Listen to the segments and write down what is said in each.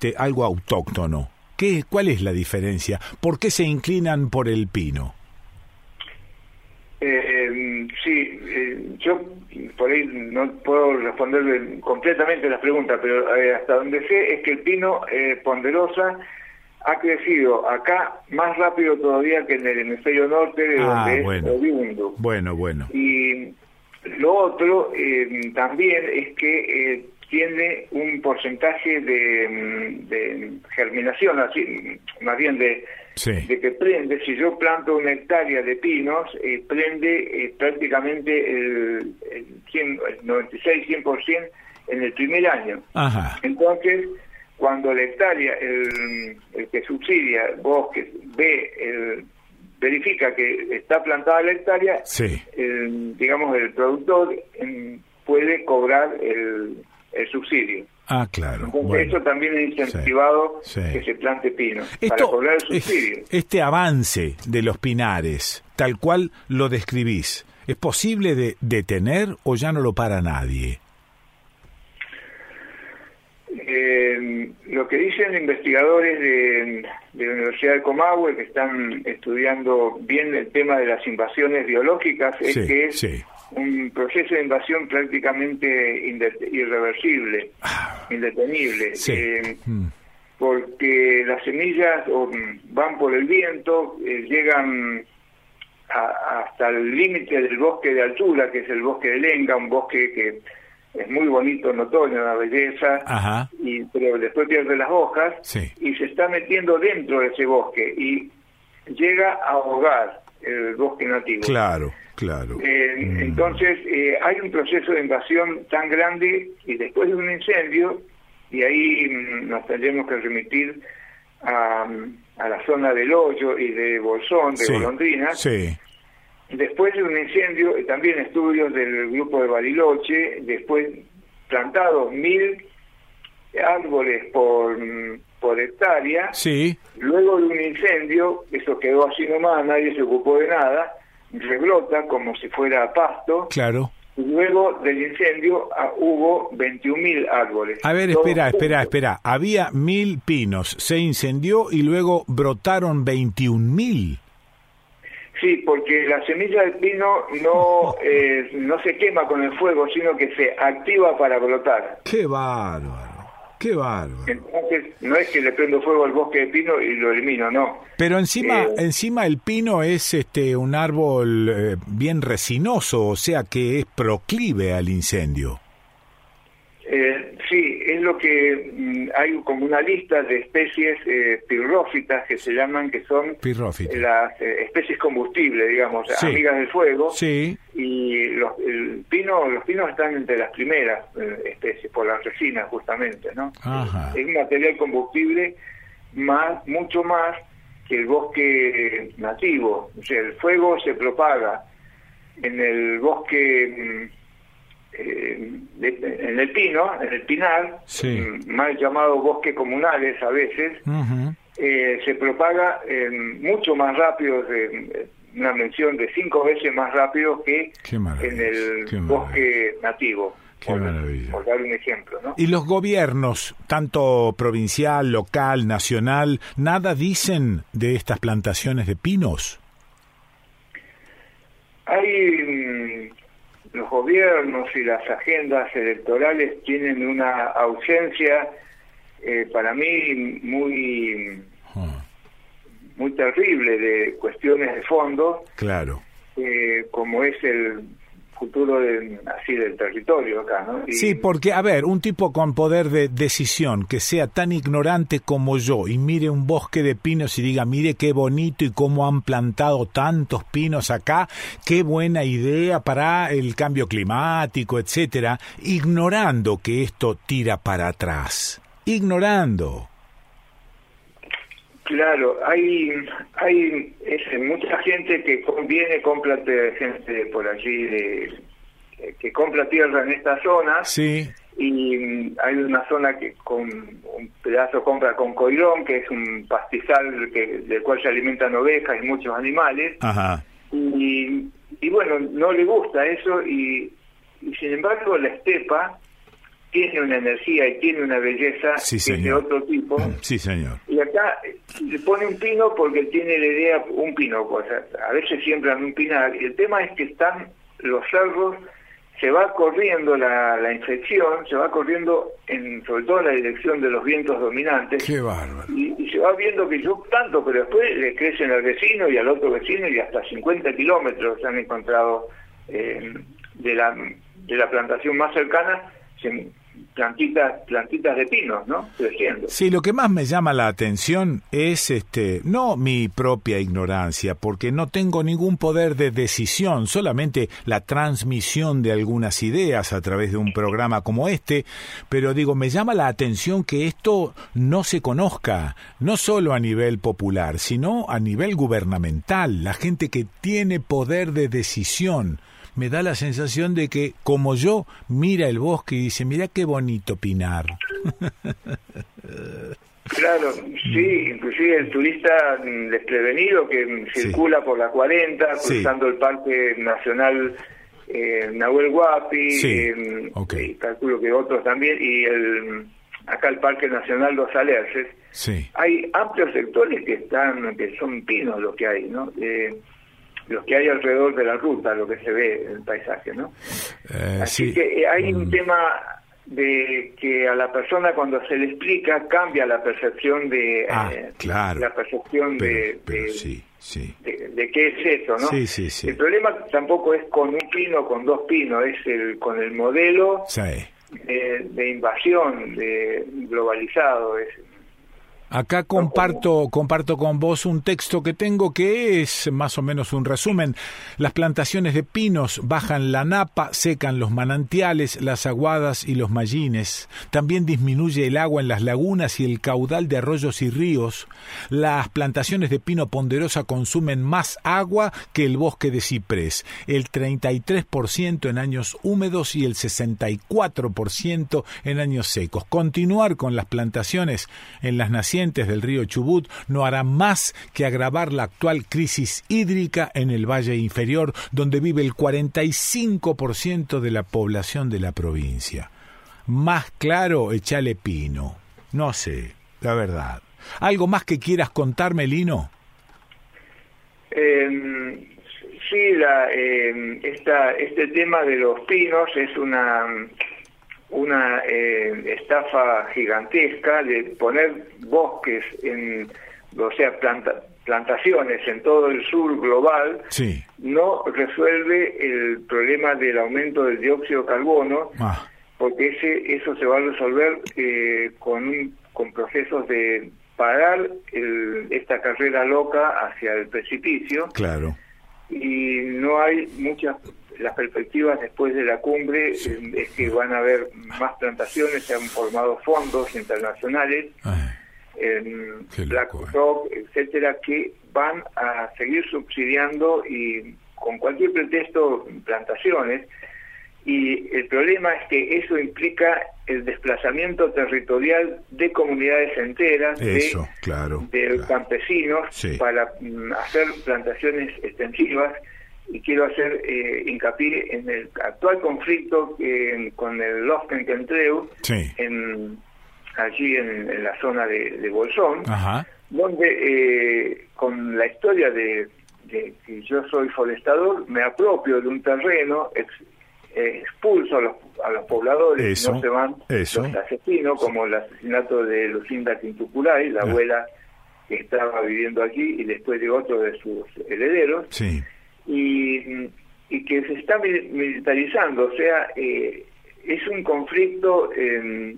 este, algo autóctono. ¿Qué, ¿Cuál es la diferencia? ¿Por qué se inclinan por el pino? Eh, sí, eh, yo por ahí no puedo responder completamente las preguntas, pero eh, hasta donde sé es que el pino ponderosa ha crecido acá más rápido todavía que en el hemisferio norte, de Ah, donde bueno. es oriundo. Bueno, bueno. Y lo otro eh, también es que eh, tiene un porcentaje de, mm, de germinación, así, mm, más bien de, Sí. de que prende. Si yo planto una hectárea de pinos, eh, prende eh, prácticamente el, el, 100, el 96-100% en el primer año. Ajá. Entonces, cuando la hectárea, el, el que subsidia bosques, ve, el, verifica que está plantada la hectárea, Sí. el, digamos, el productor em, puede cobrar el, el subsidio. Ah, claro. Entonces, Bueno. eso también es incentivado Sí. que se plante pino, para cobrar el subsidio. este avance de los pinares, tal cual lo describís, ¿es posible de detener o ya no lo para nadie? Eh, lo que dicen investigadores de, de la Universidad de Comahue que están estudiando bien el tema de las invasiones biológicas es Sí, que es sí. un proceso de invasión prácticamente irreversible, indetenible, Ah. Sí. eh, Mm. porque las semillas mm, van por el viento, eh, llegan a- hasta el límite del bosque de altura, que es el bosque de Lenga, un bosque que es muy bonito en otoño, una belleza, Ajá. y, pero después pierde las hojas Sí. y se está metiendo dentro de ese bosque y llega a ahogar el bosque nativo. Claro, claro. Eh, Mm. Entonces, eh, hay un proceso de invasión tan grande y después de un incendio, y ahí mm, nos tendremos que remitir a, a la zona del hoyo y de Bolsón, de Sí, Golondrinas, Sí. Después de un incendio, eh, también estudios del grupo de Bariloche, después plantados mil árboles por, mm, por hectárea, Sí. luego de un incendio, eso quedó así nomás, nadie se ocupó de nada, rebrota como si fuera pasto, Claro. luego del incendio ah, hubo 21 mil árboles. A ver, espera, espera, espera. Había mil pinos, se incendió y luego brotaron 21 mil. Sí, porque la semilla del pino no, eh, no se quema con el fuego, sino que se activa para brotar. Qué bárbaro, qué bárbaro. Entonces, no es que le prendo fuego al bosque de pino y lo elimino, no. Pero encima, Eh, encima el pino es este un árbol eh, bien resinoso, o sea que es proclive al incendio. Eh, es lo que mm, hay como una lista de especies eh, pirrófitas que se llaman, que son Pirrófita. las eh, especies combustibles, digamos, Sí. amigas del fuego. Sí, Y los, el pino, los pinos están entre las primeras eh, especies, por la resina justamente, ¿no? Ajá. Es un material combustible más, mucho más que el bosque nativo. O sea, el fuego se propaga en el bosque, mm, eh, en el pino, en el pinar, Sí. mm, mal llamado bosque comunales a veces, eh, se propaga eh, mucho más rápido, una mención de cinco veces más rápido que en el bosque nativo, Qué por, maravilla. por dar un ejemplo. ¿no? Y los gobiernos, tanto provincial, local, nacional, nada dicen de estas plantaciones de pinos. Hay los gobiernos y las agendas electorales tienen una ausencia eh, para mí muy Ah, muy terrible de cuestiones de fondo claro. eh, como es el futuro así del territorio acá ¿no? Sí, porque, a ver, un tipo con poder de decisión que sea tan ignorante como yo y mire un bosque de pinos y diga, mire qué bonito y cómo han plantado tantos pinos acá, qué buena idea para el cambio climático, etcétera, ignorando que esto tira para atrás. Ignorando. Claro, hay hay es, mucha gente que conviene, compra te- gente por allí de, que compra tierra en esta zona. Sí, y mm, hay una zona que con un pedazo compra con coirón, que es un pastizal que, del cual se alimentan ovejas y muchos animales. Ajá. y, y bueno, no le gusta eso y, y sin embargo la estepa tiene una energía y tiene una belleza de otro tipo. Sí, señor. Y acá le pone un pino porque tiene la idea, un pino, o sea, a veces siembran un pinar, y el tema es que están los cerros, se va corriendo la, la infección, se va corriendo en, sobre todo en la dirección de los vientos dominantes. Qué bárbaro. Y, se va viendo que yo tanto, pero después le crecen al vecino y al otro vecino y hasta 50 kilómetros se han encontrado eh, de, la, de la plantación más cercana plantitas, plantitas de pinos, ¿no? Creciendo. Sí, lo que más me llama la atención es este, no mi propia ignorancia, porque no tengo ningún poder de decisión, solamente la transmisión de algunas ideas a través de un programa como este, pero digo, me llama la atención que esto no se conozca, no solo a nivel popular, sino a nivel gubernamental, la gente que tiene poder de decisión me da la sensación de que, como yo, mira el bosque y dice, mira qué bonito Pinar. Claro, sí, inclusive el turista desprevenido que circula por la 40, cruzando el Parque Nacional eh, Nahuel Huapi, eh, y calculo que otros también, y el acá el Parque Nacional Los Alerces, hay amplios sectores que están, que son pinos los que hay, ¿no? Eh, los que hay alrededor de la ruta, lo que se ve en el paisaje, ¿no? Eh, Así que eh, hay un mm. tema de que a la persona cuando se le explica cambia la percepción de ah, eh, claro, la percepción de, sí, sí. De, qué es eso, ¿no? Sí, sí, sí. El problema tampoco es con un pino, con dos pinos, es el con el modelo de, de, invasión, de globalizado, es Acá comparto, comparto con vos un texto que tengo que es más o menos un resumen. Las plantaciones de pinos bajan la napa, secan los manantiales, las aguadas y los mallines. También disminuye el agua en las lagunas y el caudal de arroyos y ríos. Las plantaciones de pino ponderosa consumen más agua que el bosque de ciprés, el 33% en años húmedos y el 64% en años secos. Continuar con las plantaciones en las del río Chubut no hará más que agravar la actual crisis hídrica en el valle inferior, donde vive el 45% de la población de la provincia. Más claro, echale pino. No sé, la verdad. ¿Algo más que quieras contarme, Lino? Em, sí, la, em, este tema de los pinos es una una eh, estafa gigantesca de poner bosques en, o sea, plantaciones en todo el sur global, no resuelve el problema del aumento del dióxido de carbono, ah. porque ese, eso se va a resolver eh, con, con procesos de parar esta carrera loca hacia el precipicio. Claro. Y no hay muchas las perspectivas después de la cumbre eh, es que van a haber más plantaciones, se han formado fondos internacionales, en BlackRock, eh. etcétera, que van a seguir subsidiando y con cualquier pretexto plantaciones. Y el problema es que eso implica el desplazamiento territorial de comunidades enteras, de, claro, campesinos, para mm, hacer plantaciones extensivas y quiero hacer eh, hincapié en el actual conflicto con el Lofkenkentreu, en, allí en, la zona de, Bolsón, donde eh, con la historia de, que yo soy forestador, me apropio de un terreno, eh, expulso a los, a los pobladores, no se van los asesinos, como el asesinato de Lucinda Quintuculay, la ah. abuela que estaba viviendo aquí, y después de otro de sus herederos. Sí y, y que se está militarizando, o sea, eh, es un conflicto, eh,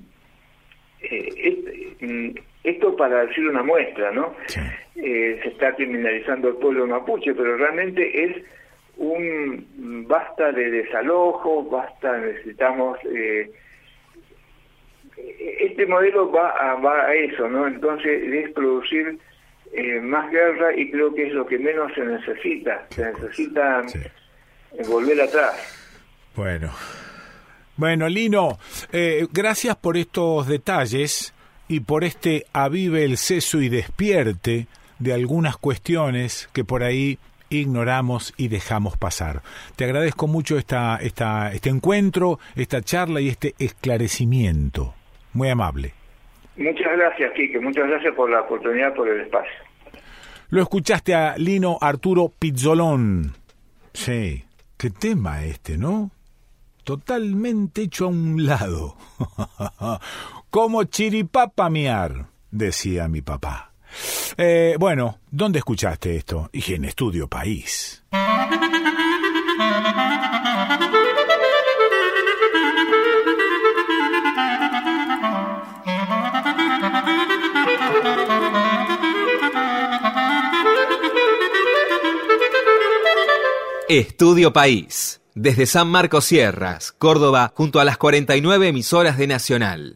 esto para decir una muestra, ¿no? Eh, se está criminalizando el pueblo mapuche, pero realmente es un basta de desalojo, basta, necesitamos... Este modelo va a, va a eso, ¿no? Entonces es producir eh, más guerra y creo que es lo que menos se necesita. Se necesita eh, volver atrás. Bueno. Bueno, Lino, eh, gracias por estos detalles y por este avive el seso y despierte de algunas cuestiones que por ahí ignoramos y dejamos pasar. Te agradezco mucho esta, esta, este encuentro, esta charla y este esclarecimiento. Muy amable. Muchas gracias, Quique. Muchas gracias por la oportunidad, por el espacio. Lo escuchaste a Lino Arturo Pizzolón. Sí, qué tema este, ¿no? Totalmente hecho a un lado. Como chiripapa miar, decía mi papá. Eh, bueno, ¿dónde escuchaste esto? Y en Estudio País. Estudio País, desde San Marcos Sierras, Córdoba, junto a las 49 emisoras de Nacional.